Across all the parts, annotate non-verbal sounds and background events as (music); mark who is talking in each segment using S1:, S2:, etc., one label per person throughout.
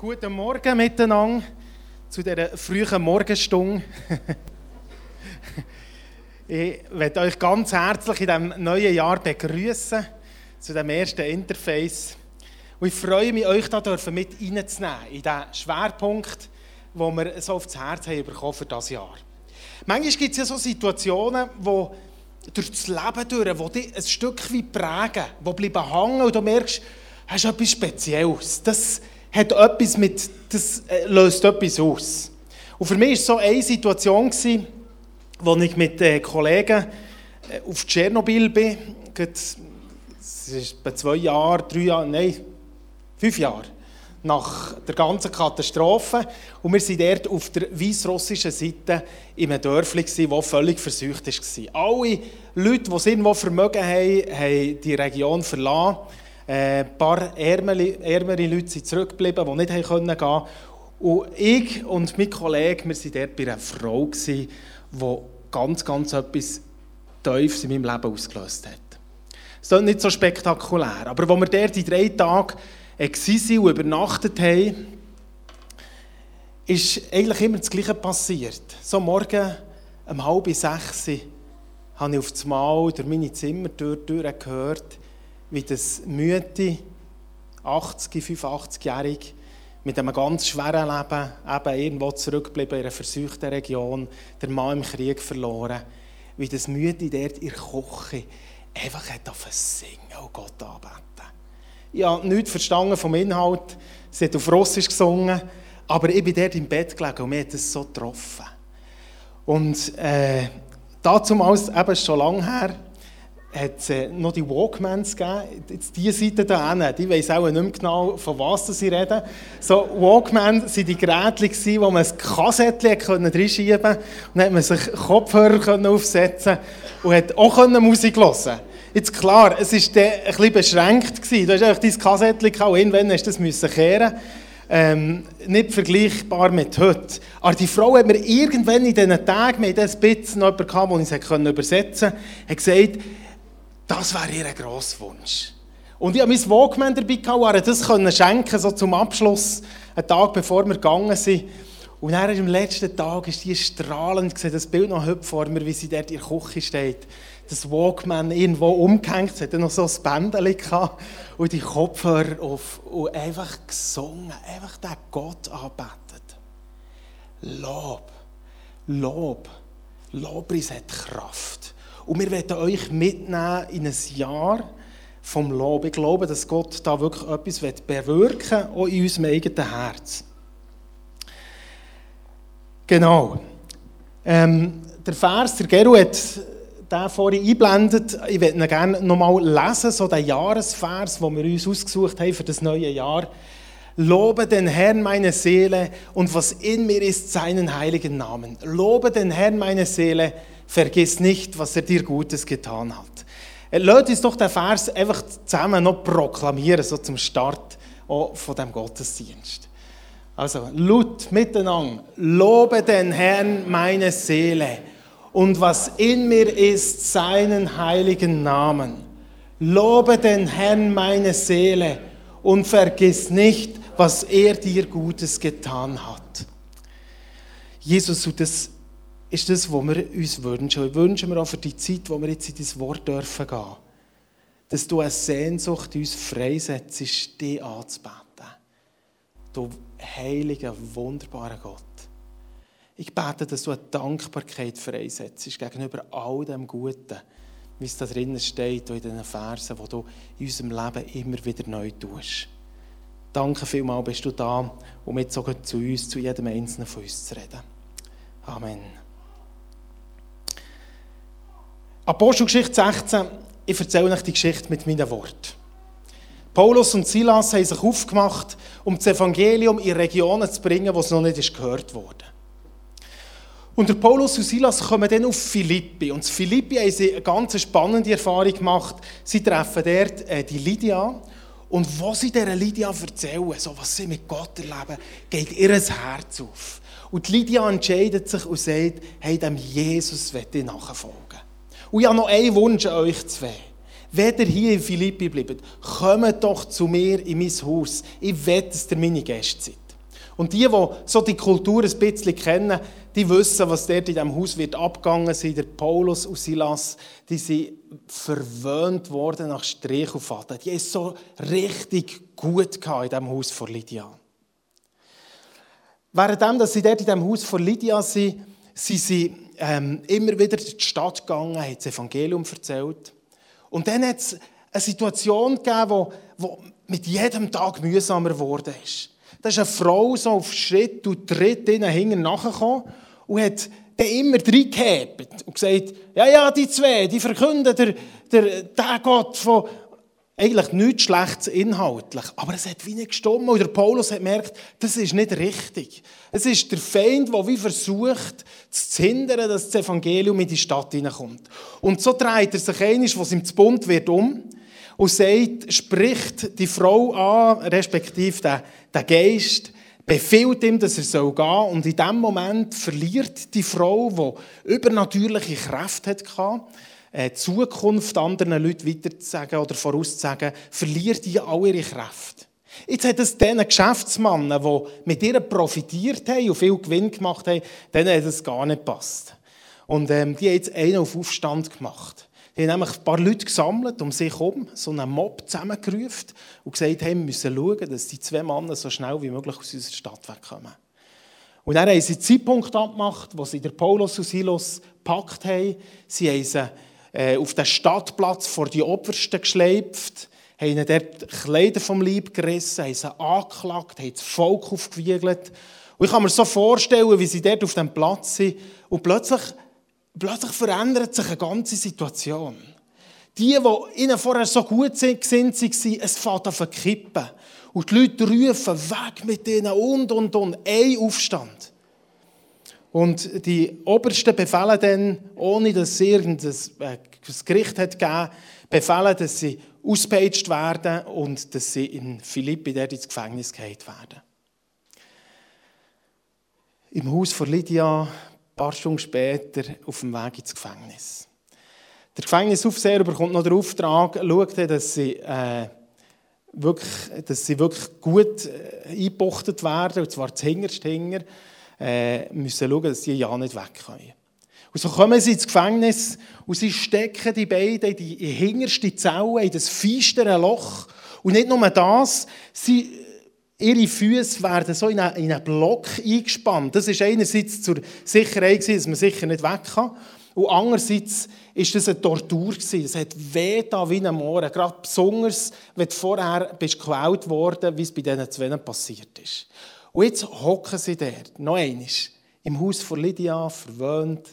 S1: Guten Morgen miteinander zu dieser frühen Morgenstunde. ich möchte euch ganz herzlich in diesem neuen Jahr begrüßen zu dem ersten Interface. Und ich freue mich, euch da mit reinzunehmen in diesen Schwerpunkt, den wir so aufs Herz haben für dieses Jahr. Manchmal gibt es ja so Situationen, wo durch das Leben durch, die dich ein Stück weit prägen, die bleiben hängen und du merkst, hast etwas Spezielles. Das hat etwas mit, das äh, löst etwas aus. Und für mich war es so eine Situation, gewesen, wo ich mit äh, Kollegen äh, auf Tschernobyl bin. Es ist bei zwei Jahren, drei Jahren, nein, fünf Jahren nach der ganzen Katastrophe. Und wir waren dort auf der weißrussischen Seite in einem Dörfli, das völlig versucht war. Alle Leute, die irgendwo Vermögen haben, haben die Region verlassen. Äh, ein paar ärmere, ärmere Leute sind zurückgeblieben, die nicht gehen konnten. Und ich und mein Kollege, wir waren dort bei einer Frau, die ganz, ganz etwas Tiefes in meinem Leben ausgelöst hat. Es ist nicht so spektakulär, aber als wir dort die drei Tage waren und übernachtet haben, ist eigentlich immer das Gleiche passiert. So morgen um halb sechs habe ich auf das Mal durch meine Zimmertür gehört, wie das müde 80, 85-Jährige mit einem ganz schweren Leben, eben irgendwo zurückgeblieben in einer versuchten Region, der Mann im Krieg verloren, wie das müde dort in der Küche einfach hat singen und Gott anbeten. Ich habe nichts verstanden vom Inhalt, sie hat auf Russisch gesungen, aber ich bin dort im Bett gelegen und mir hat es so getroffen. Und äh, dazu eben schon lange her, hat es äh, noch die Walkmans gegeben. Jetzt diese Seite hier hinten, die weiss auch nicht mehr genau, von was sie reden. So, Walkmans waren die Geräte, wo man ein Kassettchen reinschieben konnte. Und dann konnte man sich Kopfhörer aufsetzen und hat auch Musik hören Jetzt klar, es war ein bisschen beschränkt. Gewesen. Du hast einfach dein Kassettchen und irgendwann hast du das kehren. Ähm, nicht vergleichbar mit heute. Aber die Frau hat mir irgendwann in diesen Tagen, mit ein bisschen noch jemanden, den ich übersetzen konnte, hat gesagt, das wäre ihr grosser Wunsch. Und ich habe mein Walkman dabei gehabt, das können schenken, so zum Abschluss, einen Tag bevor wir gegangen sind. Und dann am letzten Tag ist die strahlend, sehe das Bild noch heute vor mir, wie sie dort in der Küche steht. Das Walkman irgendwo umgehängt, sie hatte noch so ein Bändchen gehabt und die Kopfhörer auf und einfach gesungen, einfach den Gott anbetet. Lob, Lob, Lobpreis hat Kraft. Und wir werden euch mitnehmen in ein Jahr vom Lob. Ich glaube, dass Gott da wirklich etwas bewirken will, auch in unserem eigenen Herz. Genau. Ähm, der Vers, der Geru hat den vorhin einblendet. Ich würde ihn gerne nochmal lesen, so den Jahresvers, den wir uns ausgesucht haben für das neue Jahr. Lobe den Herrn meine Seele und was in mir ist, seinen heiligen Namen. Lobe den Herrn meine Seele vergiss nicht, was er dir Gutes getan hat. Äh, Lasst uns doch den Vers einfach zusammen noch proklamieren, so zum Start von dem Gottesdienst. Also, laut miteinander. Lobe den Herrn meine Seele und was in mir ist, seinen heiligen Namen. Lobe den Herrn meine Seele und vergiss nicht, was er dir Gutes getan hat. Jesus, du das ist das, was wir uns wünschen. Und wünschen wir auch für die Zeit, wo wir jetzt in dein Wort dürfen gehen. Dass du eine Sehnsucht uns freisetzt, dich anzubeten. Du heiliger, wunderbarer Gott. Ich bete, dass du eine Dankbarkeit freisetzt gegenüber all dem Guten, wie es da drinnen steht, in diesen Versen, die du in unserem Leben immer wieder neu tust. Danke vielmals, bist du da, um jetzt sogar zu uns, zu jedem Einzelnen von uns zu reden. Amen. Apostelgeschichte 16, ich erzähle euch die Geschichte mit meinen Worten. Paulus und Silas haben sich aufgemacht, um das Evangelium in Regionen zu bringen, wo es noch nicht gehört wurde. Und der Paulus und Silas kommen dann auf Philippi. Und in Philippi haben sie eine ganz spannende Erfahrung gemacht. Sie treffen dort äh, die Lydia. Und was sie dieser Lydia erzählen, so was sie mit Gott erleben, geht ihr Herz auf. Und Lydia entscheidet sich und sagt, hey, dem Jesus wird ich nachfolgen. Und ich habe noch einen Wunsch an euch zwei. Wenn ihr hier in Philippi bleibt, kommt doch zu mir in mein Haus. Ich will, dass ihr meine Gäste seid. Und die, die so die Kultur ein bisschen kennen, die wissen, was dort in diesem Haus wird abgegangen ist. Der Paulus und Silas, die sind verwöhnt worden nach Strich und Faden. Die ist so richtig gut in diesem Haus von Lydia. Währenddem, dass sie dort in diesem Haus von Lydia sind, sind sie ähm, immer wieder in die Stadt gegangen, haben das Evangelium erzählt. Und dann hat es eine Situation gegeben, die mit jedem Tag mühsamer geworden ist. Da ist eine Frau so auf Schritt und Tritt hinten nachgekommen und hat dann immer reingehebt und gesagt, ja, ja, die zwei, die verkünden der, der, der Gott von eigentlich nichts Schlechtes inhaltlich. Aber es hat wie nicht gestimmt und der Paulus hat gemerkt, das ist nicht richtig. Es ist der Feind, der wie versucht, zu hindern, dass das Evangelium in die Stadt hineinkommt. Und so dreht er sich einiges, was ihm zu bunt wird, um und sagt, spricht die Frau an, respektive der, der Geist, befiehlt ihm, dass er gehen soll. Und in dem Moment verliert die Frau, die übernatürliche Kräfte hatte, äh, Zukunft anderen Leuten weiterzusagen oder vorauszusagen, verliert die all ihre Kräfte. Jetzt hat es diesen Geschäftsmannen, die mit ihr profitiert haben und viel Gewinn gemacht haben, denen hat es gar nicht gepasst. Und ähm, die haben jetzt einen auf Aufstand gemacht. Haben nämlich ein paar Leute gesammelt um sich herum, so einen Mob zusammengerufen und gesagt, hey, wir müssen schauen, dass die zwei Männer so schnell wie möglich aus unserer Stadt wegkommen. Und dann haben sie einen Zeitpunkt abgemacht, wo sie der Paulus und Silos gepackt haben. Sie haben sie äh, auf den Stadtplatz vor die Obersten geschleift, haben ihnen dort Kleider vom Leib gerissen, haben sie angeklagt, haben das Volk aufgewiegelt. Und ich kann mir so vorstellen, wie sie dort auf dem Platz sind und plötzlich plötzlich verändert sich eine ganze Situation. Die, die ihnen vorher so gut sind, sind es fährt auf Kippen. Und die Leute rufen, weg mit ihnen und, und, und, ein Aufstand. Und die Obersten befehlen dann, ohne dass es irgendein äh, Gericht hat gegeben, befehlen, dass sie ausgepeitscht werden und dass sie in Philippi dort ins Gefängnis gehalten werden. Im Haus von Lydia paar Stunden später auf dem Weg ins Gefängnis. Der Gefängnisaufseher bekommt noch den Auftrag, schaut, dass sie, äh, wirklich, dass sie wirklich gut äh, eingebuchtet werden, und zwar zuhinterst hinger, äh, müssen schauen, dass sie ja nicht weg können. Und so kommen sie ins Gefängnis und sie stecken die beiden in die hinterste Zelle, in das feistere Loch. Und nicht nur das, sie Ihre Füße werden so in einen, einen Block eingespannt. Das ist einerseits zur Sicherheit, dass man sicher nicht weg kann. Und andererseits ist das eine Tortur. Es hat weh da wie ein Mohren. Gerade besonders, wenn du vorher bist gequält worden, wie es bei diesen zwei passiert ist. Und jetzt hocken sie dort, noch einmal, im Haus von Lydia, verwöhnt,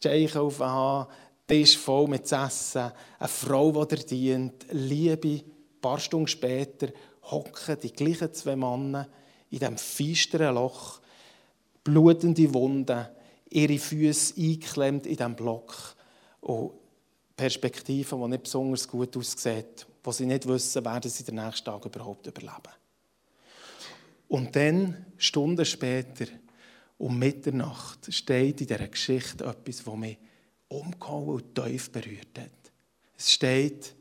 S1: Scheiche auf den Tisch voll mit Essen, eine Frau, die dir dient, Liebe, ein paar Stunden später hocken die gleichen zwei Männer in diesem feisteren Loch, blutende Wunden, ihre Füße eingeklemmt in diesem Block und Perspektiven, die nicht besonders gut aussehen, wo sie nicht wissen, werden sie den nächsten Tag überhaupt überleben. Und dann, Stunden später, um Mitternacht, steht in dieser Geschichte etwas, das mich umgehauen und tief berührt hat. Es steht,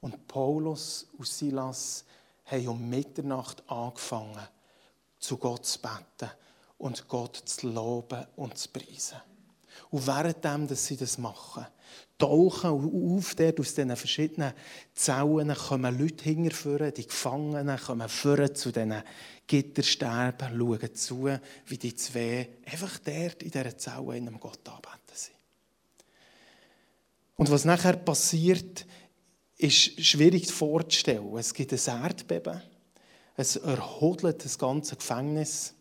S1: und Paulus und Silas haben um Mitternacht angefangen, zu Gott zu beten und Gott zu loben und zu preisen. Und währenddem, dass sie das machen, tauchen auf dort aus diesen verschiedenen Zellen, kommen Leute hinterführen, die Gefangenen kommen führen zu diesen Gittersterben, schauen zu, wie die zwei einfach dort in dieser Zelle in einem Gott anbeten sind. Und was nachher passiert, ist schwierig vorzustellen. Es gibt ein Erdbeben, es erhodelt das ganze Gefängnis.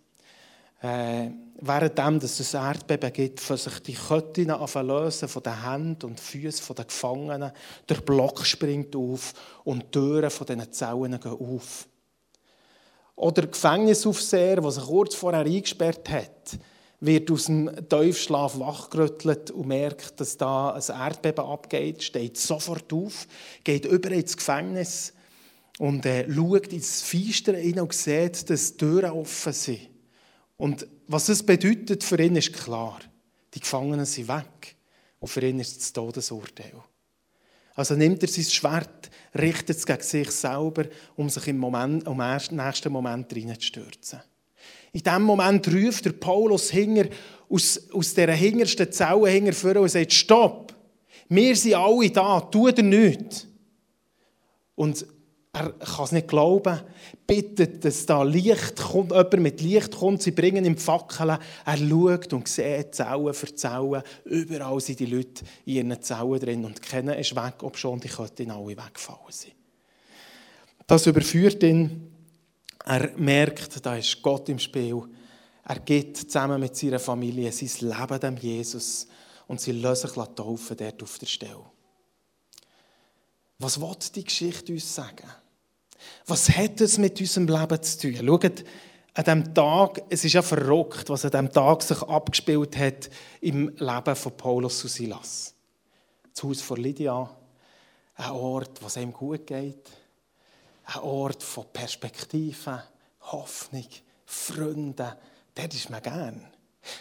S1: Äh, währenddem es ein Erdbeben gibt, für sich die Ketten lösen von den Händen und Füßen der Gefangenen. Der Block springt auf und die Türen von diesen Zellen gehen auf. Oder der Gefängnisaufseher, der sich kurz vorher eingesperrt hat, wird aus dem Tiefschlaf wachgerüttelt und merkt, dass da ein Erdbeben abgeht, steht sofort auf, geht über ins Gefängnis und äh, schaut ins Feistere rein und sieht, dass die Türen offen sind. Und was das bedeutet für ihn, ist klar. Die Gefangenen sind weg. Und für ihn ist es das Todesurteil. Also nimmt er sein Schwert, richtet es gegen sich selber, um sich im, Moment, im nächsten Moment reinzustürzen. In dem Moment ruft der Paulus Hinger aus, aus dieser hingersten Zelle hinter und sagt, stopp, wir sind alle da, tu dir nichts. Und er kann es nicht glauben, bittet, dass da Licht kommt, jemand mit Licht kommt, sie bringen ihm Fackeln. Er schaut und sieht Zellen für Zellen. Überall sind die Leute in ihren Zellen drin und keiner ist weg, ob schon die könnten alle wegfallen sein. Das überführt ihn. Er merkt, da ist Gott im Spiel. Er geht zusammen mit seiner Familie sein Leben dem Jesus und sie lassen sich taufen dort auf der Stelle. Was will die Geschichte uns sagen? Was hat es mit unserem Leben zu tun? Schaut, an diesem Tag, es ist ja verrückt, was an diesem Tag sich abgespielt hat im Leben von Paulus und Silas. Das Haus von Lydia, ein Ort, wo es ihm gut geht, ein Ort von Perspektiven, Hoffnung, Freunden, dort ist man gern.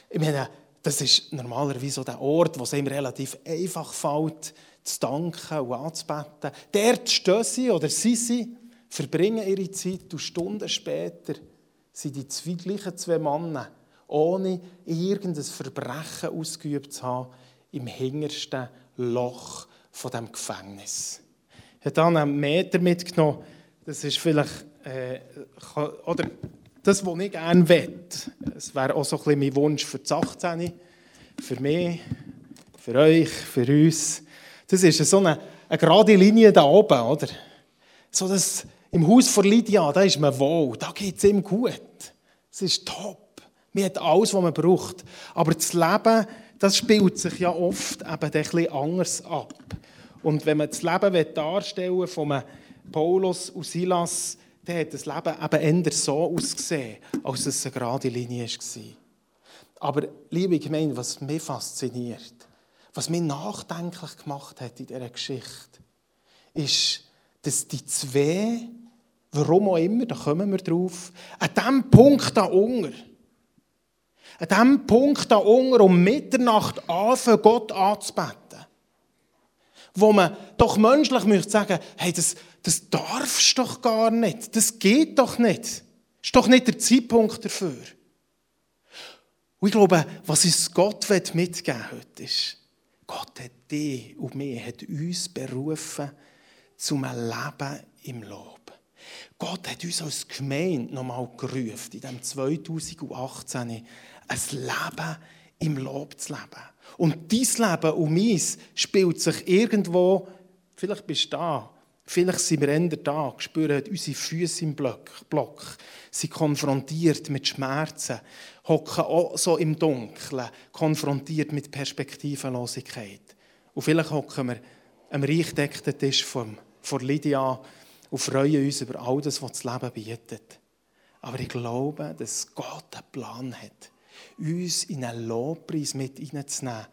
S1: Ich meine, das ist normalerweise so der Ort, wo es ihm relativ einfach fällt, zu danken und anzubeten. Dort stehen sie oder sind sie verbringen ihre Zeit und Stunden später sind die zwei gleichen zwei Männer, ohne irgendein Verbrechen ausgeübt zu haben, im hintersten Loch von dem Gefängnis. Ich habe dann einen Meter mitgenommen. Das ist vielleicht, äh, oder das, was ich gerne wette. Es wäre auch so ein bisschen mein Wunsch für die 18, für mich, für euch, für uns. Das ist so eine, eine gerade Linie da oben, oder? So das im Haus von Lydia, da ist man wohl, da geht es ihm gut. Es ist top. Man hat alles, was man braucht. Aber das Leben, das spielt sich ja oft eben etwas anders ab. Und wenn man das Leben darstellen von einem Paulus und Silas, dann hat das Leben eben eher so ausgesehen, als es eine gerade Linie war. Aber, liebe Gemeinde, was mich fasziniert, was mich nachdenklich gemacht hat in dieser Geschichte, ist, dass die zwei Warum auch immer, da kommen wir drauf. An diesem Punkt da unten, an diesem Punkt da unten um Mitternacht anfangen, Gott anzubeten. Wo man doch menschlich möchte sagen, hey, das, das darfst doch gar nicht, das geht doch nicht. Das ist doch nicht der Zeitpunkt dafür. Und ich glaube, was uns Gott mitgeben heute ist, Gott hat dich und mich, hat uns berufen zum Leben im Lob. Gott hat uns als Gemeinde nochmal gerufen, in diesem 2018 ein Leben im Lob zu leben. Und dein Leben und meins spielt sich irgendwo, vielleicht bist du da, vielleicht sind wir Ende da, spüren unsere Füße im Block, Block, sind konfrontiert mit Schmerzen, hocken auch so im Dunkeln, konfrontiert mit Perspektivenlosigkeit. Und vielleicht hocken wir am reichdeckten Tisch von, von Lydia und freuen uns über all das, was das Leben bietet. Aber ich glaube, dass Gott einen Plan hat, uns in einen Lobpreis mit hineinzunehmen,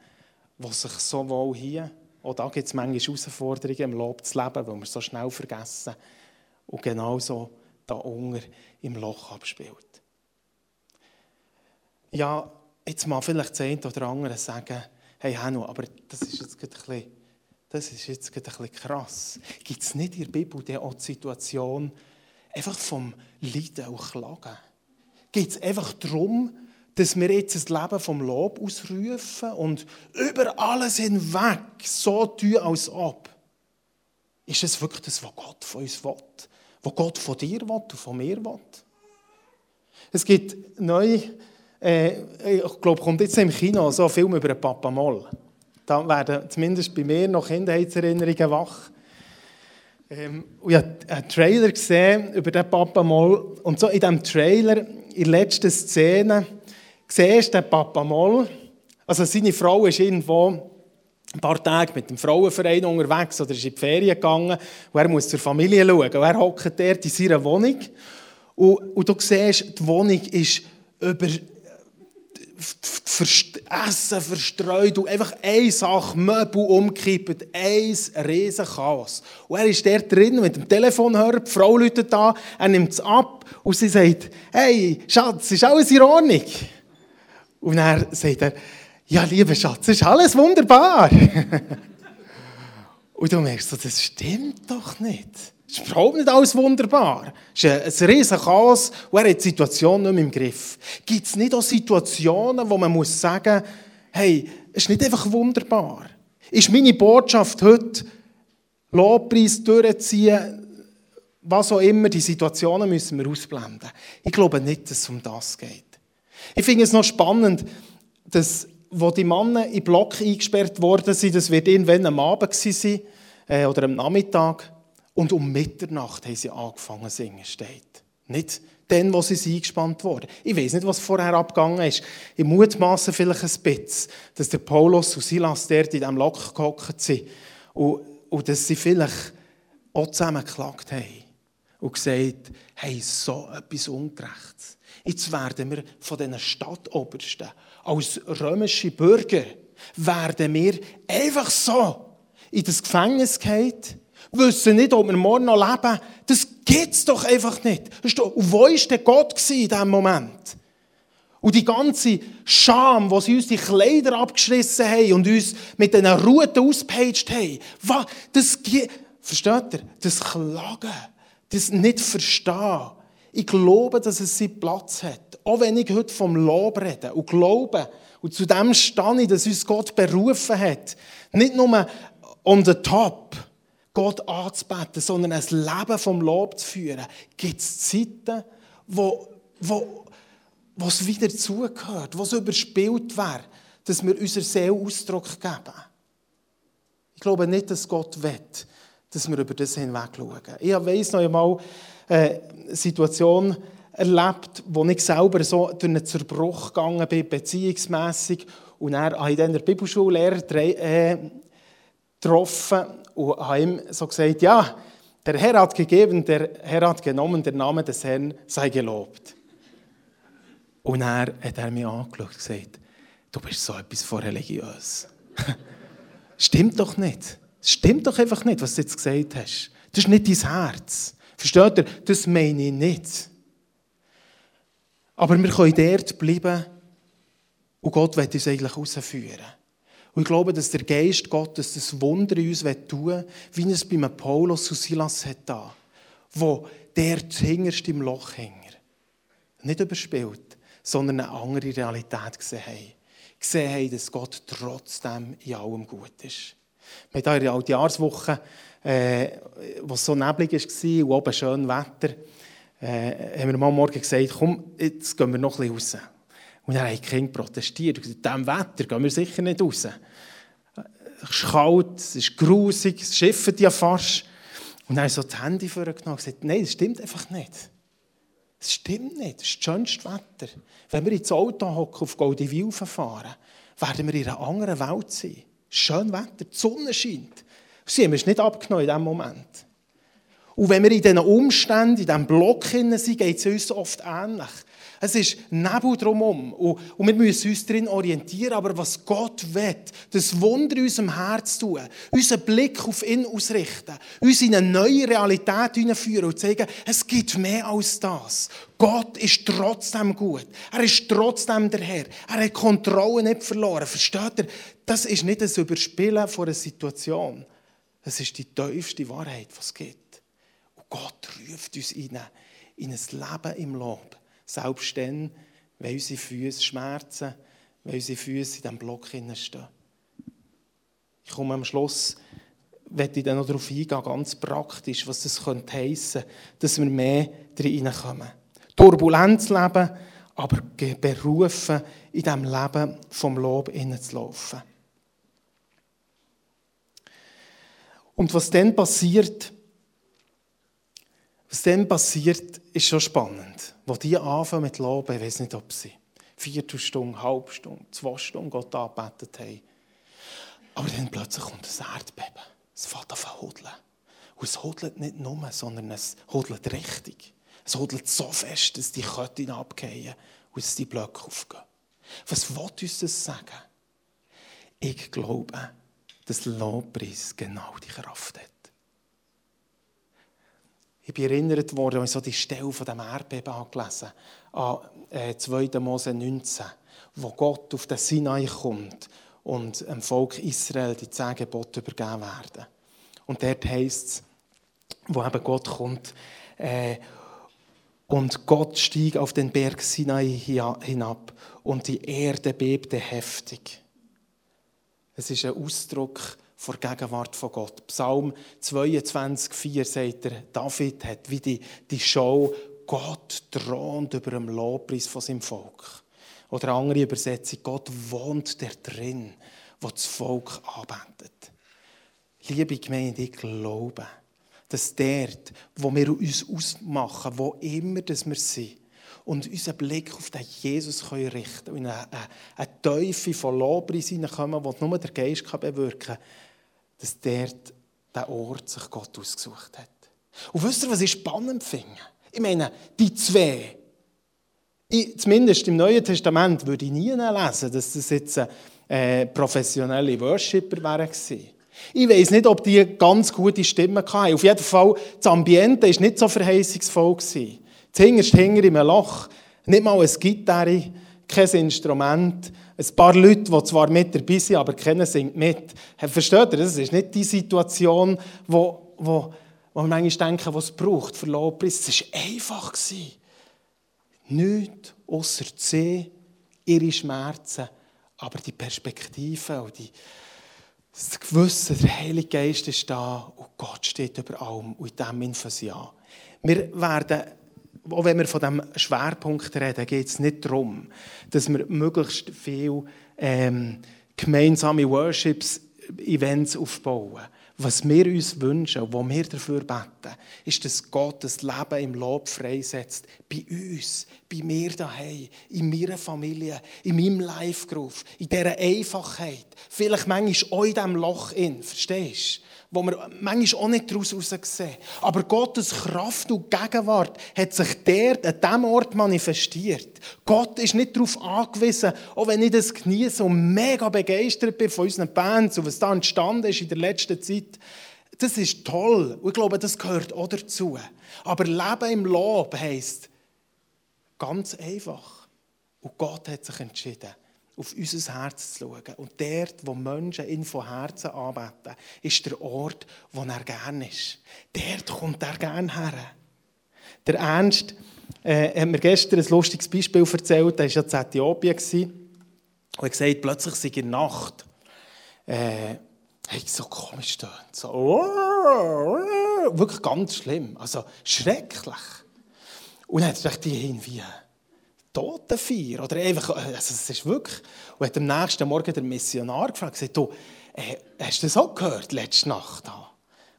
S1: der sich sowohl hier, auch da gibt es manchmal Herausforderungen im Lob zu leben, weil wir so schnell vergessen, und genauso da unten im Loch abspielt. Ja, jetzt mal vielleicht das eine oder andere sagen, hey Hanno, aber das ist jetzt ein bisschen das ist jetzt ein bisschen krass. Gibt es nicht in der Bibel auch die Situation einfach vom Leiden und Klagen? Geht es einfach darum, dass wir jetzt das Leben vom Lob ausrufen und über alles hinweg so tun, als ob? Ist es wirklich das, was Gott von uns will? Was Gott von dir will und von mir will? Es gibt neu, äh, ich glaube, kommt jetzt im Kino so ein Film über einen Papa Moll. Da werden zumindest bei mir noch Kindheitserinnerungen wach. Ähm, ich habe einen Trailer gesehen über den Papa Moll. Und so in diesem Trailer, in der letzten Szene, siehst den Papa Moll. Also seine Frau ist irgendwo ein paar Tage mit dem Frauenverein unterwegs oder ist in die Ferien gegangen und er muss zur Familie schauen. Und er hockt dort in seiner Wohnung und, und du siehst, die Wohnung ist über Essen verstreut und einfach eine Sache, Möbel umkippt, ein riesen. Und er ist dort drin mit dem Telefonhörer, die Frau läutet da, er nimmt es ab und sie sagt, hey, Schatz, ist alles in Ordnung? Und er sagt er, ja, lieber Schatz, ist alles wunderbar. (laughs) und du merkst das stimmt doch nicht. Es ist überhaupt nicht alles wunderbar. Es ist ein, riesen Chaos und er hat die Situation nicht mehr im Griff. Gibt es nicht auch Situationen, wo man muss sagen hey, es ist nicht einfach wunderbar. Ist meine Botschaft heute, Lobpreis durchziehen, was auch immer, die Situationen müssen wir ausblenden. Ich glaube nicht, dass es um das geht. Ich finde es noch spannend, dass, wo die Männer in Block eingesperrt worden sind, das wird irgendwann am Abend sein, äh, oder am Nachmittag, und um Mitternacht haben sie angefangen zu singen, steht. Nicht dann, wo sie eingespannt wurden. Ich weiß nicht, was vorher abgegangen ist. Ich mutmaße vielleicht ein bisschen, dass der Paulus und Silas dort in diesem Lock gehockt sind und, und dass sie vielleicht auch zusammen geklagt haben und gesagt, hey, so etwas Ungerechtes. Jetzt werden wir von diesen Stadtobersten als römische Bürger werden wir einfach so in das Gefängnis gehen, wissen nicht, ob wir morgen noch leben. Das gibt es doch einfach nicht. Wo war denn Gott in diesem Moment? Und die ganze Scham, wo sie uns die Kleider abgeschrissen haben und uns mit diesen Ruten ausgepeitscht haben, das, versteht ihr? Das Klagen, das nicht verstehen. Ich glaube, dass es seinen Platz hat. Auch wenn ich heute vom Lob rede und glaube, und zu dem stehe dass uns Gott berufen hat. Nicht nur on the top, Gott anzubeten, sondern ein Leben vom Lob zu führen. Gibt es Zeiten, wo, wo, wo es wieder zugehört, wo es überspielt wäre, dass wir unserer Seele Ausdruck geben? Ich glaube nicht, dass Gott will, dass wir über das hinweg schauen. Ich weiss noch einmal eine Situation erlebt, wo ich selber so durch einen Zerbruch gegangen bin, beziehungsmässig. Und dann habe ich dann den Bibelschullehrer äh, getroffen und habe ihm so gesagt, ja, der Herr hat gegeben, der Herr hat genommen, der Name des Herrn sei gelobt. Und er hat er mich angeschaut und gesagt, du bist so etwas von religiös. (laughs) Stimmt doch nicht. Stimmt doch einfach nicht, was du jetzt gesagt hast. Das ist nicht dein Herz. Versteht ihr? Das meine ich nicht. Aber wir können dort bleiben und Gott wird uns eigentlich rausführen. Und ich glaube, dass der Geist Gottes das Wunder in uns tun will, wie es bei Paulus und Silas hat da, wo der hinterst im Loch hängt. Nicht überspielt, sondern eine andere Realität gesehen haben. Gesehen haben, dass Gott trotzdem in allem gut ist. Wir hatten in der Altjahrswoche, äh, wo es so neblig war und oben schön Wetter, äh, haben wir mal morgen gesagt, komm, jetzt gehen wir noch ein bisschen raus. Und dann haben die Kinder protestiert und gesagt, diesem Wetter gehen wir sicher nicht raus. Es ist kalt, es ist grusig, es schifft ja fast. Und dann haben sie so das Handy vorgenommen und gesagt, nein, das stimmt einfach nicht. Das stimmt nicht, das ist das schönste Wetter. Wenn wir ins Auto hocken auf Goldiville fahren, werden wir in einer anderen Welt sein. Schön Wetter, die Sonne scheint. Sie haben es nicht abgenommen in diesem Moment. Und wenn wir in diesen Umständen, in diesem Block sind, geht es uns oft ähnlich. Es ist Nebel drumherum. Und, wir müssen uns darin orientieren. Aber was Gott will, das Wunder in unserem Herz tun, unseren Blick auf ihn ausrichten, uns in eine neue Realität hineinführen und zeigen, es gibt mehr als das. Gott ist trotzdem gut. Er ist trotzdem der Herr. Er hat Kontrolle nicht verloren. Versteht ihr? Das ist nicht das Überspielen einer Situation. Es ist die tiefste Wahrheit, was es gibt. Und Gott ruft uns in ein Leben im Lob. Selbst dann, wenn unsere Füße schmerzen, wenn unsere Füße in diesem Block stehen. Ich komme am Schluss, werde ich dann noch darauf eingehen, ganz praktisch, was das könnte heissen, dass wir mehr reinkommen. Turbulenz leben, aber berufen, in diesem Leben vom Lob zu laufen. Und was dann passiert, was dann passiert, ist schon spannend. Wo die anfangen mit Loben, ich weiß nicht, ob sie Viertelstunde, Halbstunde, zwei Stunden Gott angebetet haben. Aber dann plötzlich kommt ein Erdbeben. Es fängt an zu hudeln. Und es hudelt nicht nur, sondern es hudelt richtig. Es hudelt so fest, dass die Ketten abgehen und dass die Blöcke aufgehen. Was will uns das sagen? Ich glaube, dass Lobpreis genau die Kraft hat. Ich bin erinnert worden, als ich so die Stelle von dem Erdbeben gelesen habe, an 2. Äh, Mose 19, wo Gott auf den Sinai kommt und dem Volk Israel die zehn Gebote übergeben werden. Und dort heißt es, wo eben Gott kommt. Äh, und Gott stieg auf den Berg Sinai hinab und die Erde bebte heftig. Es ist ein Ausdruck vor Gegenwart von Gott. Psalm 22, 4 sagt er, David hat wie die, die Show, Gott thront über dem Lobpreis von seinem Volk. Oder eine andere Übersetzung, Gott wohnt der drin, wo das Volk arbeitet. Liebe Gemeinde, ich glaube, dass dort, wo wir uns ausmachen, wo immer dass wir sind, und unseren Blick auf den Jesus können richten und in eine, eine, Teufel von Lobpreis hineinkommen, die nur der Geist bewirken kann, dass dort der Ort sich Gott ausgesucht hat. Und wisst ihr, was ich spannend finde? Ich meine, die zwei, ich, zumindest im Neuen Testament würde ich nie lesen, dass das jetzt äh, professionelle Worshipper wären Ich weiß nicht, ob die ganz gute Stimmen hatten. Auf jeden Fall, das Ambiente war nicht so verheißungsvoll. Zuhinterst hinger im Loch, nicht mal eine Gitarre, kein Instrument, ein paar Leute, die zwar mit dabei sind, aber keiner singt mit. Versteht ihr, das ist nicht die Situation, wo, wo, wo wir manchmal denken, was es braucht für Lobpreis. Es war einfach. Nichts außer sie, ihre Schmerzen, aber die Perspektive und die, das Gewissen, der Heilige Geist ist da und Gott steht über allem und in dem Infos ja. Wir werden auch wenn wir von diesem Schwerpunkt reden, geht es nicht darum, dass wir möglichst viele ähm, gemeinsame Worships-Events aufbauen. Was wir uns wünschen, wo wir dafür beten, ist, dass Gott das Leben im Lob freisetzt. Bei uns, bei mir daheim, in meiner Familie, in meinem Live-Groove, in dieser Einfachheit. Vielleicht manchmal auch in diesem Loch in, verstehst du? Wo wir manchmal auch nicht daraus sehen. Aber Gottes Kraft und Gegenwart hat sich dort, an diesem Ort manifestiert. Gott ist nicht darauf angewiesen, auch wenn ich das genieße und mega begeistert bin von unseren Bands und was da entstanden ist in der letzten Zeit. Das ist toll und ich glaube, das gehört auch dazu. Aber Leben im Lob heisst ganz einfach. Und Gott hat sich entschieden, auf unser Herz zu schauen. Und dort, wo Menschen ihn von Herzen anbeten, ist der Ort, wo er gerne ist. Dort kommt er gerne her. Der Ernst äh, hat mir gestern ein lustiges Beispiel erzählt. Er war ja in Äthiopien und hat gesagt, plötzlich sei in Nacht äh, hey, so komisch tönt. So, wirklich ganz schlimm. Also schrecklich. Und dann er die irgendwie Totenfeier. Oder einfach, also es ist wirklich. Und hat am nächsten Morgen der Missionar gefragt, gesagt, du, äh, hast du das auch gehört letzte Nacht?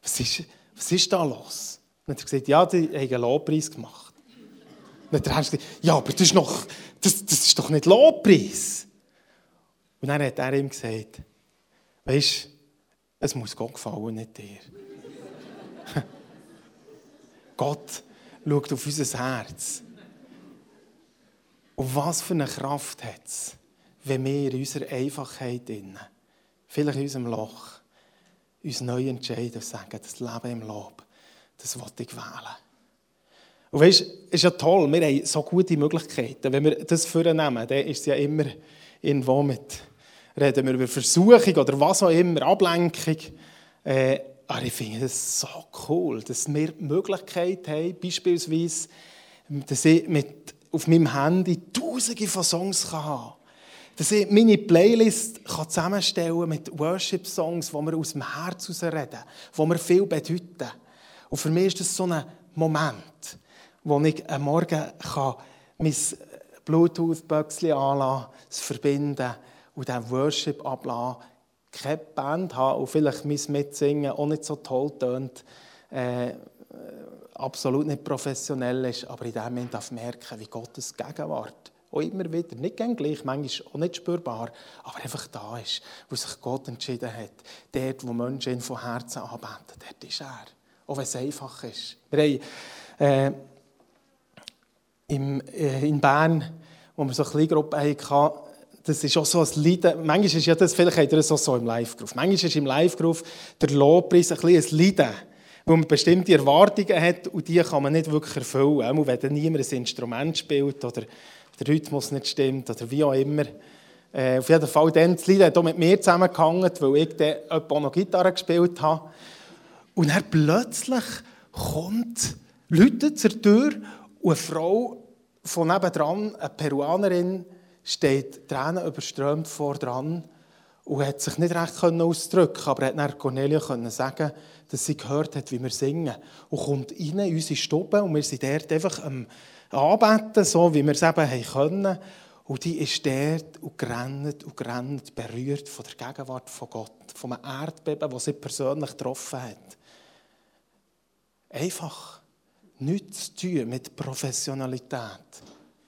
S1: Was ist, was ist da los? Und hat er gesagt, ja, die haben einen Lobpreis gemacht. Und hat er gesagt, ja, aber das ist, noch, das, das ist doch nicht Lobpreis. Und dann hat er ihm gesagt, weißt du, es muss Gott gefallen, nicht dir. (laughs) Gott schaut auf unser Herz. Und was für eine Kraft hat es, wenn wir in unserer Einfachheit, innen, vielleicht in unserem Loch, uns neu entscheiden und sagen, das Leben im Lob, das wollte ich wählen. Und weißt, es ist ja toll, wir haben so gute Möglichkeiten. Wenn wir das vornehmen, dann ist es ja immer irgendwo mit, reden wir über Versuchung oder was auch immer, Ablenkung. Äh, aber ich finde das so cool, dass wir die Möglichkeit haben, beispielsweise, dass ich mit auf meinem Handy tausende von Songs haben kann. Dass ich meine Playlist kann zusammenstellen mit Worship-Songs, die wir aus dem Herz reden, die mir viel bedeuten. Und für mich ist das so ein Moment, wo ich am Morgen kann mein Bluetooth-Büchschen anlassen, es verbinden und dann Worship ablassen, keine Band haben und vielleicht mein Mitsingen auch nicht so toll tönt. Äh, absolut nicht professionell ist, aber in dem Moment darf merken, wie Gottes Gegenwart auch immer wieder, nicht gleich, manchmal auch nicht spürbar, aber einfach da ist, wo sich Gott entschieden hat. Dort, wo Menschen ihn von Herzen anbeten, dort ist er. Auch wenn es einfach ist. Wir haben äh, im, äh, in Bern, wo wir so eine Kleingruppe hatten, das ist auch so ein Lied. Manchmal ist ja das, vielleicht habt ihr das auch so im Live-Groove. Manchmal ist im Live-Groove der Lobpreis ein bisschen ein Lied wo man bestimmte Erwartungen hat und die kann man nicht wirklich erfüllen. Auch wenn dann niemand ein Instrument spielt oder der Rhythmus nicht stimmt oder wie auch immer. Äh, auf jeden Fall, dann, das Lied hat auch mit mir zusammengehangen, weil ich dann auch noch Gitarre gespielt habe. Und dann plötzlich kommt, läutet zur Tür und eine Frau von nebendran, eine Peruanerin, steht Tränen überströmt vor dran und hat sich nicht recht ausdrücken aber hat dann Cornelia sagen, dass sie gehört hat, wie wir singen. Und kommt rein in unsere Stube und wir sind dort einfach am Anbeten, so wie wir es eben haben können. Und die ist dort und gerannt und gerannt, berührt von der Gegenwart von Gott, von einem Erdbeben, das sie persönlich getroffen hat. Einfach nichts zu tun mit Professionalität.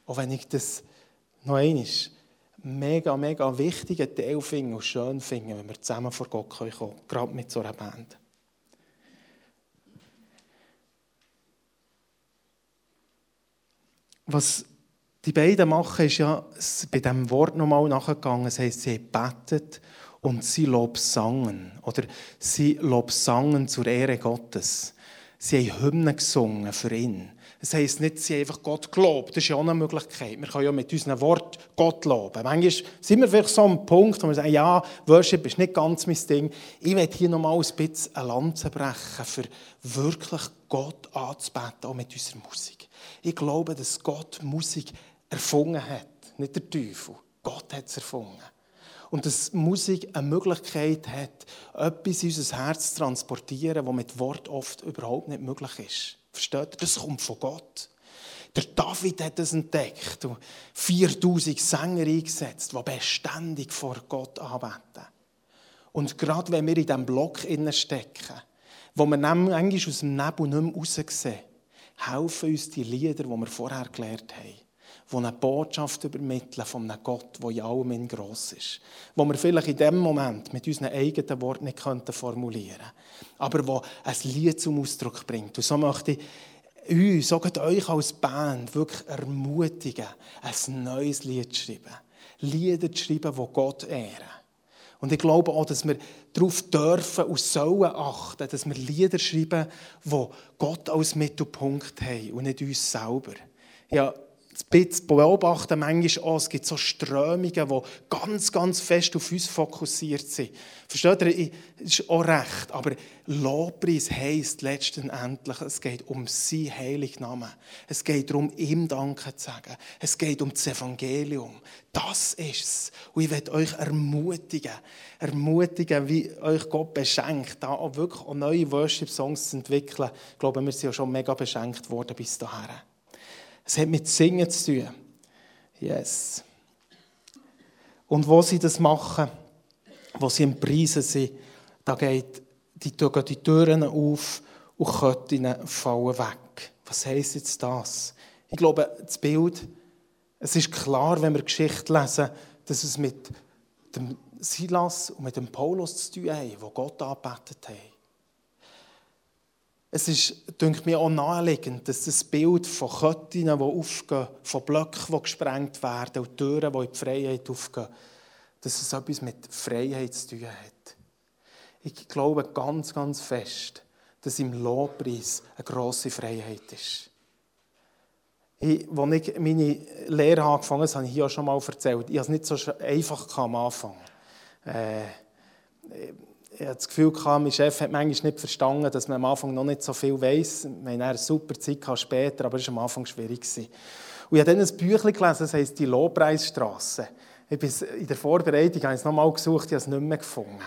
S1: Auch wenn ich das noch einmal mega, mega wichtigen Teil finde und schön finde, wenn wir zusammen vor Gott kommen können, gerade mit so einer Band. Was die beiden machen, ist ja bei diesem Wort nochmal nachgegangen. Das heisst, sie betet und sie lobsangen. Oder sie lobsangen zur Ehre Gottes. Sie haben Hymnen gesungen für ihn. Das heisst nicht, sie einfach Gott gelobt. Das ist ja auch eine Möglichkeit. Wir können ja mit unseren Worten Gott loben. Manchmal sind wir vielleicht so am Punkt, wo wir sagen, ja, Worship ist nicht ganz mein Ding. Ich werde hier nochmal ein bisschen eine Lanze brechen, für wirklich Gott anzubeten, auch mit unserer Musik. Ich glaube, dass Gott Musik erfunden hat, nicht der Teufel. Gott hat es erfunden. Und dass Musik eine Möglichkeit hat, etwas in unser Herz zu transportieren, was mit Wort oft überhaupt nicht möglich ist. Versteht ihr? Das kommt von Gott. Der David hat es entdeckt und 4000 Sänger eingesetzt, die beständig vor Gott arbeiten. Und gerade wenn wir in diesem Block stecken, wo wir eigentlich aus dem Nebel nicht mehr raussehen, helfen uns die Lieder, die wir vorher gelernt haben die eine Botschaft übermitteln von einem Gott, der in allem gross ist. Wo wir vielleicht in dem Moment mit unseren eigenen Worten nicht formulieren könnten, aber wo ein Lied zum Ausdruck bringt. Und so möchte ich uns, sogar euch als Band, wirklich ermutigen, ein neues Lied zu schreiben. Lieder zu schreiben, die Gott ehren. Und ich glaube auch, dass wir darauf dürfen und sollen achten, dass wir Lieder schreiben, die Gott als Mittelpunkt haben und nicht uns selber. Ja, bisschen beobachten manchmal auch, es gibt so Strömungen, die ganz, ganz fest auf uns fokussiert sind. Versteht ihr? Das ist auch recht. Aber Lobpreis heisst letztendlich, es geht um sein heiligen Namen. Es geht darum, ihm Danke zu sagen. Es geht um das Evangelium. Das ist es. Und ich werde euch ermutigen, ermutigen, wie euch Gott beschenkt, da auch wirklich auch neue Worship-Songs zu entwickeln. Ich glaube, wir sind ja schon mega beschenkt worden bis dahin. Es hat mit Singen zu tun. Yes. Und wo sie das machen, wo sie im Preisen sind, da geht die, gehen die Türen auf und Ketten fallen weg. Was heisst jetzt das? Ich glaube, das Bild, es ist klar, wenn wir Geschichte lesen, dass es mit dem Silas und mit dem Paulus zu tun hat, wo Gott angebetet haben. Es ist, denke mir, auch naheliegend, dass das Bild von Ketten, die aufgehen, von Blöcken, die gesprengt werden und Türen, die in die Freiheit aufgehen, dass es etwas mit Freiheit zu tun hat. Ich glaube ganz, ganz fest, dass im Lobpreis eine grosse Freiheit ist. Ich, als ich meine Lehre angefangen habe, das habe ich hier auch schon mal erzählt, ich habe es nicht so einfach am Anfang. Äh, ich hatte das Gefühl, mein Chef hat manchmal nicht verstanden, dass man am Anfang noch nicht so viel weiß. Wir hatten eine super Zeit später, aber es war am Anfang schwierig. Und ich habe dann ein Büchlein gelesen, das heisst «Die Lobpreisstraße». In der Vorbereitung habe ich es nochmal gesucht, ich habe es nicht mehr gefunden.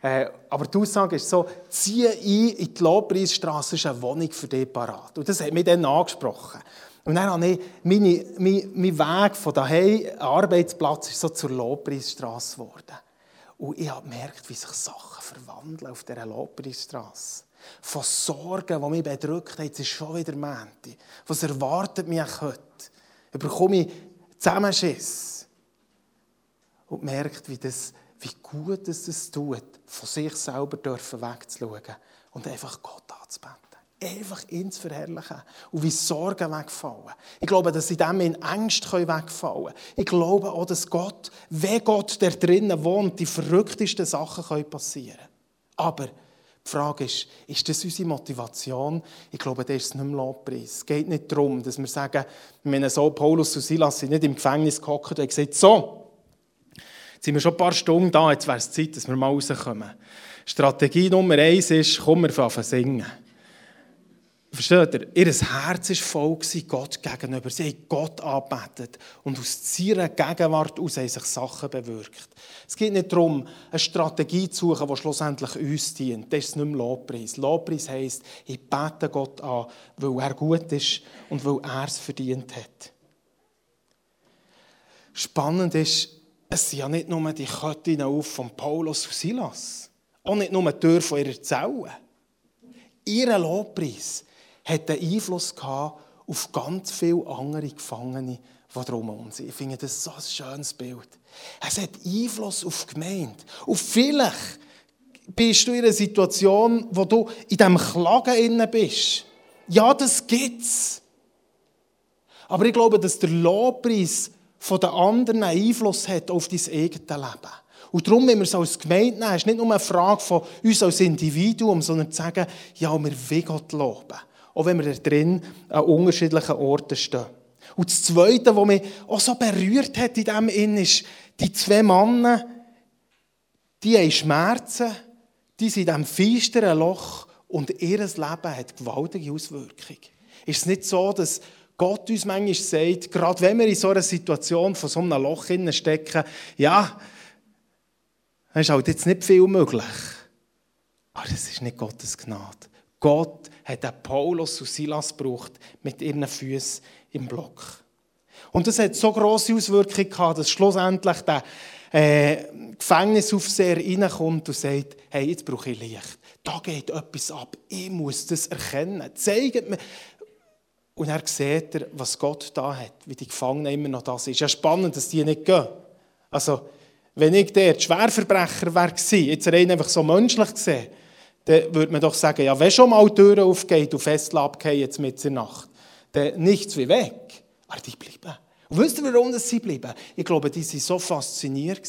S1: Äh, aber die Aussage ist so, ziehe ein in die Lobpreisstraße, ist eine Wohnung für dich parat. Und das hat mich dann angesprochen. Und dann habe ich, meine, mein, mein Weg von daheim, Arbeitsplatz, ist so zur Lobpreisstraße geworden. Und ich habe gemerkt, wie sich Sachen verwandeln auf dieser Lobpreisstrasse. Von Sorgen, die mich bedrückt haben, jetzt ist schon wieder Mänti. Was erwartet mich heute? Bekomme ich Zusammenschiss? Und merkt, wie, das, wie gut es das tut, von sich selber wegzuschauen und einfach Gott anzubeten einfach zu verherrlichen und wie Sorgen wegfallen. Ich glaube, dass in dem in Ängste wegfallen können. Ich glaube auch, dass Gott, wenn Gott der drinnen wohnt, die verrücktesten Sachen passieren können. Aber die Frage ist, ist das unsere Motivation? Ich glaube, das ist nicht mehr Lobpreis. Es geht nicht darum, dass wir sagen, wenn so Paulus und Silas sind nicht im Gefängnis gehockt und gesagt, so, jetzt sind wir schon ein paar Stunden da, jetzt wäre es Zeit, dass wir mal rauskommen. Strategie Nummer eins ist, komm, wir fangen singen. Versteht ihr? Ihr Herz war voll Gott gegenüber. Sie haben Gott angebetet. Und aus ihrer Gegenwart aus haben sich Sachen bewirkt. Es geht nicht darum, eine Strategie zu suchen, die schlussendlich uns dient. Das ist nicht mehr Lobpreis. Lobpreis heisst, ich bete Gott an, weil er gut ist und weil er es verdient hat. Spannend ist, es sind ja nicht nur die Köttinnen auf von Paulus und Silas. Auch nicht nur die Tür von ihrer Zelle. Ihr Lobpreis hat einen Einfluss gehabt auf ganz viele andere Gefangene, die drumherum sind. Ich finde das so ein schönes Bild. Es hat Einfluss auf die Gemeinde. Und vielleicht bist du in einer Situation, wo du in diesem Klagen bist. Ja, das gibt's. Aber ich glaube, dass der Lobpreis von den anderen Einfluss hat auf dein eigenes Leben. Und darum, wenn wir es als Gemeinde nehmen, ist nicht nur eine Frage von uns als Individuum, sondern zu sagen, ja, wir wollen Gott loben. Auch wenn wir da drin an unterschiedlichen Orten stehen. Und das Zweite, was mich auch so berührt hat in diesem Inn, ist, die zwei Männer, die haben Schmerzen, die sind in diesem finsteren Loch und ihr Leben hat gewaltige Auswirkungen. Ist es nicht so, dass Gott uns manchmal sagt, gerade wenn wir in so einer Situation von so einem Loch stecken, ja, da ist halt jetzt nicht viel möglich. Aber das ist nicht Gottes Gnade. Gott hat den Paulus und Silas gebraucht mit ihren Füßen im Block. Und das hat so grosse Auswirkungen gehabt, dass schlussendlich der äh, Gefängnisaufseher reinkommt und sagt, hey, jetzt brauche ich Licht. Da geht etwas ab. Ich muss das erkennen. Zeigt mir. Und er sieht, was Gott da hat, wie die Gefangenen immer noch da sind. Es ist ja spannend, dass die nicht gehen. Also, wenn ich der Schwerverbrecher wäre, jetzt rein einfach so menschlich gesehen, dann würde man doch sagen, ja, wenn schon mal die Tür aufgeht und Fesseln abgehen jetzt mit der Nacht, dann nichts wie weg. Aber die bleiben. Und wisst ihr, warum sie bleiben? Ich glaube, die waren so fasziniert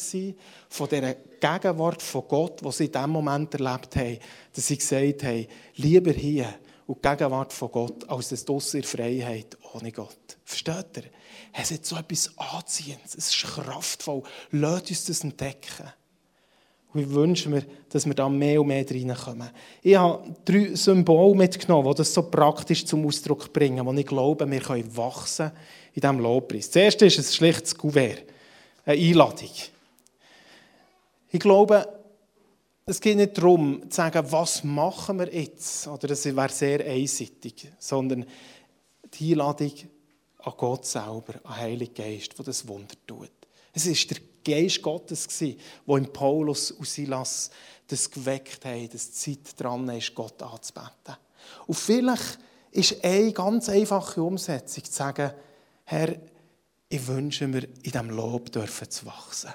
S1: von dieser Gegenwart von Gott, die sie in diesem Moment erlebt haben, dass sie gesagt haben, lieber hier und die Gegenwart von Gott, als das draussen in Freiheit ohne Gott. Versteht ihr? Es hat so etwas Anziehendes, es ist kraftvoll. Lasst uns das entdecken. Und ich wünsche mir, dass wir da mehr und mehr reinkommen. Ich habe drei Symbole mitgenommen, die das so praktisch zum Ausdruck bringen, wo ich glaube, wir können wachsen in diesem Lobpreis. Das erste ist ein schlichtes Kuvert, eine Einladung. Ich glaube, es geht nicht darum, zu sagen, was machen wir jetzt, oder das wäre sehr einseitig, sondern die Einladung an Gott selber, an Heiligen Geist, der das Wunder tut. Es ist der Geist Gottes der in Paulus und Silas das geweckt hat, dass die Zeit dran ist, Gott anzubeten. Und vielleicht ist eine ganz einfache Umsetzung zu sagen, Herr, ich wünsche mir, in diesem Lob dürfen zu wachsen.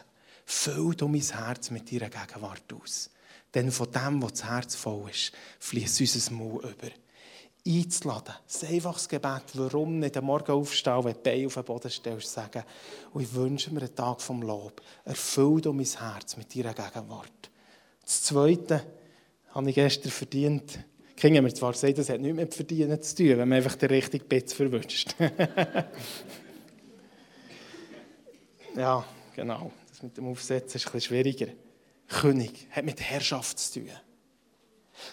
S1: Füll du mein Herz mit deiner Gegenwart aus. Denn von dem, was das Herz voll ist, fließt unser Maul über einzuladen. Das einfaches Gebet, warum nicht am Morgen aufstehen, wenn du Beine auf den Boden stellst, sagen, und ich wünsche mir einen Tag vom Lob. Erfüll du mein Herz mit deiner Gegenwart. Das Zweite habe ich gestern verdient. Kinder haben mir zwar gesagt, das hat nichts mit Verdienen zu tun, wenn man einfach den richtigen Betz verwünscht. (laughs) ja, genau. Das mit dem Aufsetzen ist ein bisschen schwieriger. König hat mit Herrschaft zu tun.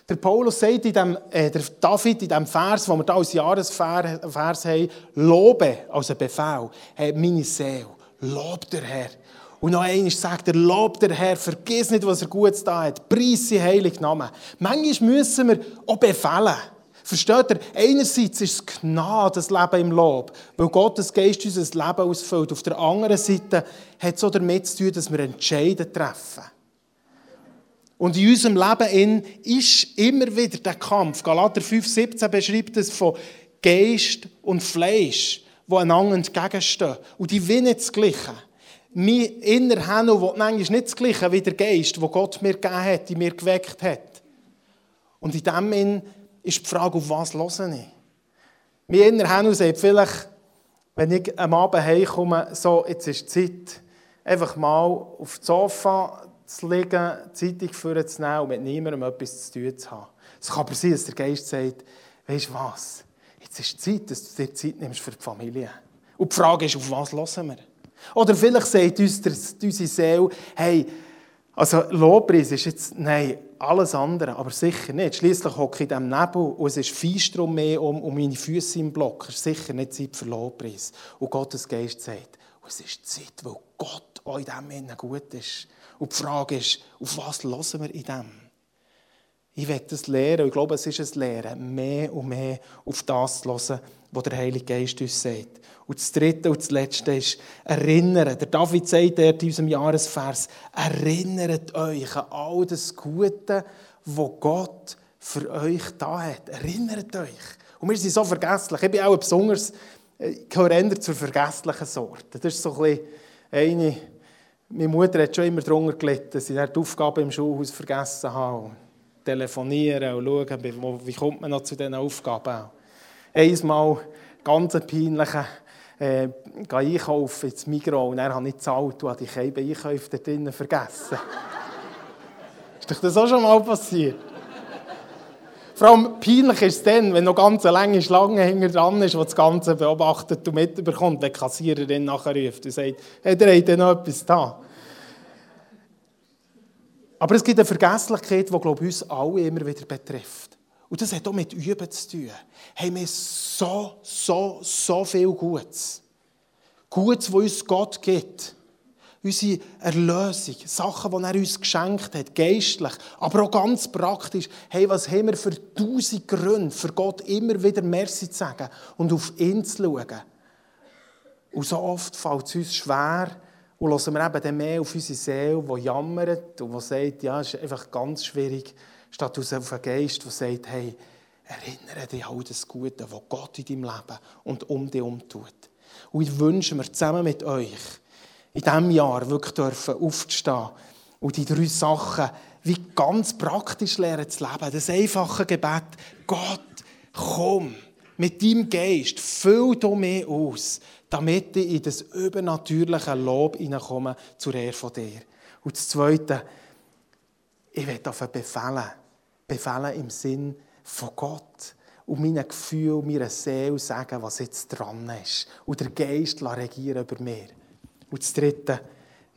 S1: Der Paulus sagt in dem, äh, der David in dem Vers, wo wir da als Jahresvers haben, lobe, also Befehl, hey, meine Seele, lob der Herr. Und noch einmal sagt er, lob der Herr, vergiss nicht, was er Gutes da hat, preis sein heiligen Namen. Manchmal müssen wir auch befehlen. Versteht ihr? Einerseits ist es Gnade, das Leben im Lob, weil Gottes Geist unser Leben ausfüllt. Auf der anderen Seite hat es auch damit zu tun, dass wir Entscheidungen treffen. Und in unserem Leben ist immer wieder der Kampf. Galater 5,17 beschreibt es von Geist und Fleisch, die einander entgegenstehen. Und die wollen nicht das Gleiche. Mein innerer Händel will manchmal nicht das Gleiche wie der Geist, den Gott mir gegeben hat, die mir geweckt hat. Und in dem Sinn ist die Frage, auf was höre ich? Mein innerer Händel sagt vielleicht, wenn ich am Abend heimkomme, so, jetzt ist die Zeit, einfach mal auf das Sofa zu liegen, Zeitung vorzunehmen und mit niemandem etwas zu tun zu haben. Es kann aber sein, dass der Geist sagt, weißt du was, jetzt ist die Zeit, dass du dir Zeit nimmst für die Familie. Und die Frage ist, auf was hören wir? Oder vielleicht sagt uns unsere Seele, hey, Also Lobpreis ist jetzt, nein, alles andere, aber sicher nicht. Schließlich hocke ich in diesem Nebel und es ist Feistrom mehr um, um meine Füße im Block. Es ist sicher nicht Zeit für Lobpreis. Und Gottes Geist sagt, es ist Zeit, weil Gott auch in diesem gut ist. Und die Frage ist, auf was hören wir in dem? Ich werde das und ich glaube, es ist ein Lehren, mehr und mehr auf das zu hören, was der Heilige Geist uns sagt. Und das Dritte und das Letzte ist erinnern. Der David sagt in unserem Jahresvers, erinnert euch an all das Gute, was Gott für euch da hat. Erinnert euch. Und wir sind so vergesslich. Ich bin auch besonders, ich gehöre zur vergesslichen Sorte. Das ist so ein bisschen eine, meine Mutter hat schon immer darunter gelitten, dass ich die Aufgaben im Schulhaus vergessen habe. Telefonieren und schauen, wie kommt man noch zu diesen Aufgaben. Einmal ganz peinliche äh, einkaufen ins Migros und dann habe ich gezahlt und habe die Einkäufe da drinnen vergessen. (laughs) ist doch das auch schon mal passiert? Vor allem peinlich ist es dann, wenn noch ganz eine lange Schlange hinter dran ist, die das Ganze beobachtet und mitbekommt, wenn die Kassiererin nachher ruft und sagt, hey, der hat noch etwas da. Aber es gibt eine Vergesslichkeit, die, glaube ich, uns alle immer wieder betrifft. Und das hat auch mit Üben zu tun. Haben wir so, so, so viel Gutes. Gutes, was uns Gott gibt. Unsere Erlösung, Sachen, die er uns geschenkt hat, geistlich, aber auch ganz praktisch. Hey, was haben wir für tausend Gründe, für Gott immer wieder Merci zu sagen und auf ihn zu schauen. Und so oft fällt es uns schwer, und hören wir eben mehr auf unsere Seele, die jammert und die sagt, ja, es ist einfach ganz schwierig, statt auf einen Geist, der sagt, hey, erinnere dich an das Gute, was Gott in deinem Leben und um dich herum tut. Und ich wünsche mir zusammen mit euch, in diesem Jahr wirklich dürfen aufzustehen und die drei Sachen wie ganz praktisch lernen zu leben. Das einfache Gebet, Gott, komm mit deinem Geist, füll du mich aus, damit ich in das übernatürliche Lob hineinkomme zur Ehre von dir. Und das Zweite, ich werde auf befehlen. Befehlen im Sinn von Gott. Und meinen Gefühl, meiner Seele sagen, was jetzt dran ist. Und der Geist regieren über mir. Und das Dritte,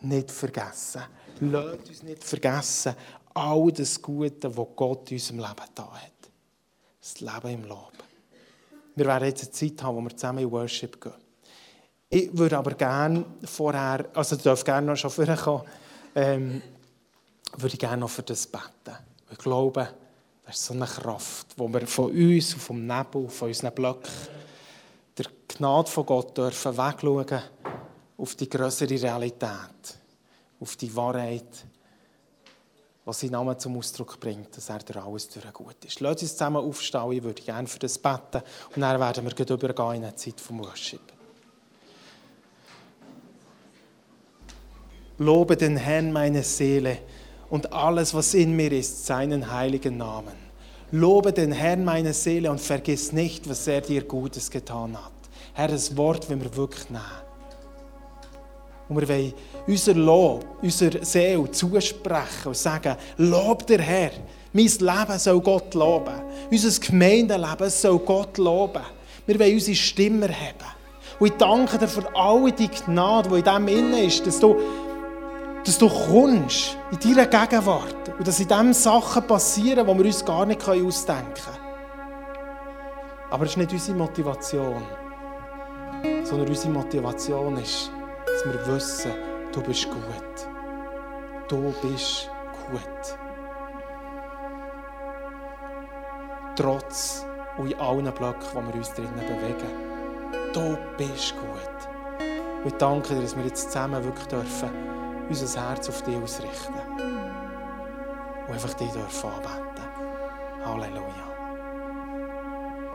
S1: nicht vergessen. Lasst uns nicht vergessen, all das Gute, was Gott in unserem Leben da hat. Das Leben im Lob. Wir werden jetzt eine Zeit haben, wo wir zusammen in Worship gehen. Ich würde aber gerne vorher, also du darfst gerne noch schon vorkommen, ähm, würde ich gerne noch für das beten. Ich glaube, das ist so eine Kraft, wo wir von uns, vom Nebel, von unseren Blöcken, der Gnade von Gott dürfen wegschauen auf die größere Realität, auf die Wahrheit, was sein Name zum Ausdruck bringt, dass er durch alles durch gut ist. Lass uns zusammen aufstehen, ich würde gerne für das beten und dann werden wir gleich übergehen in eine Zeit vom Worship. Lobe den Herrn meine Seele und alles, was in mir ist, seinen heiligen Namen. Lobe den Herrn meine Seele und vergiss nicht, was er dir Gutes getan hat. Herr, das Wort wenn wir wirklich nehmen. Und wir wollen unser Lob, unser Seele zusprechen und sagen, Lob der Herr. Mein Leben soll Gott loben. Unser Gemeindeleben soll Gott loben. Wir wollen unsere Stimme haben. Und ich danke dir für all die Gnade, die in dem innen ist, dass du, dass du kommst in deiner Gegenwart und dass in dem Sachen passieren, die wir uns gar nicht ausdenken können. Aber es ist nicht unsere Motivation, sondern unsere Motivation ist, dass wir wissen, du bist gut. Du bist gut. Trotz und in allen Blöcken, wo wir uns drinnen bewegen. Du bist gut. Und ich danke dir, dass wir jetzt zusammen wirklich dürfen, unser Herz auf dich ausrichten und einfach dich dürfen anbeten.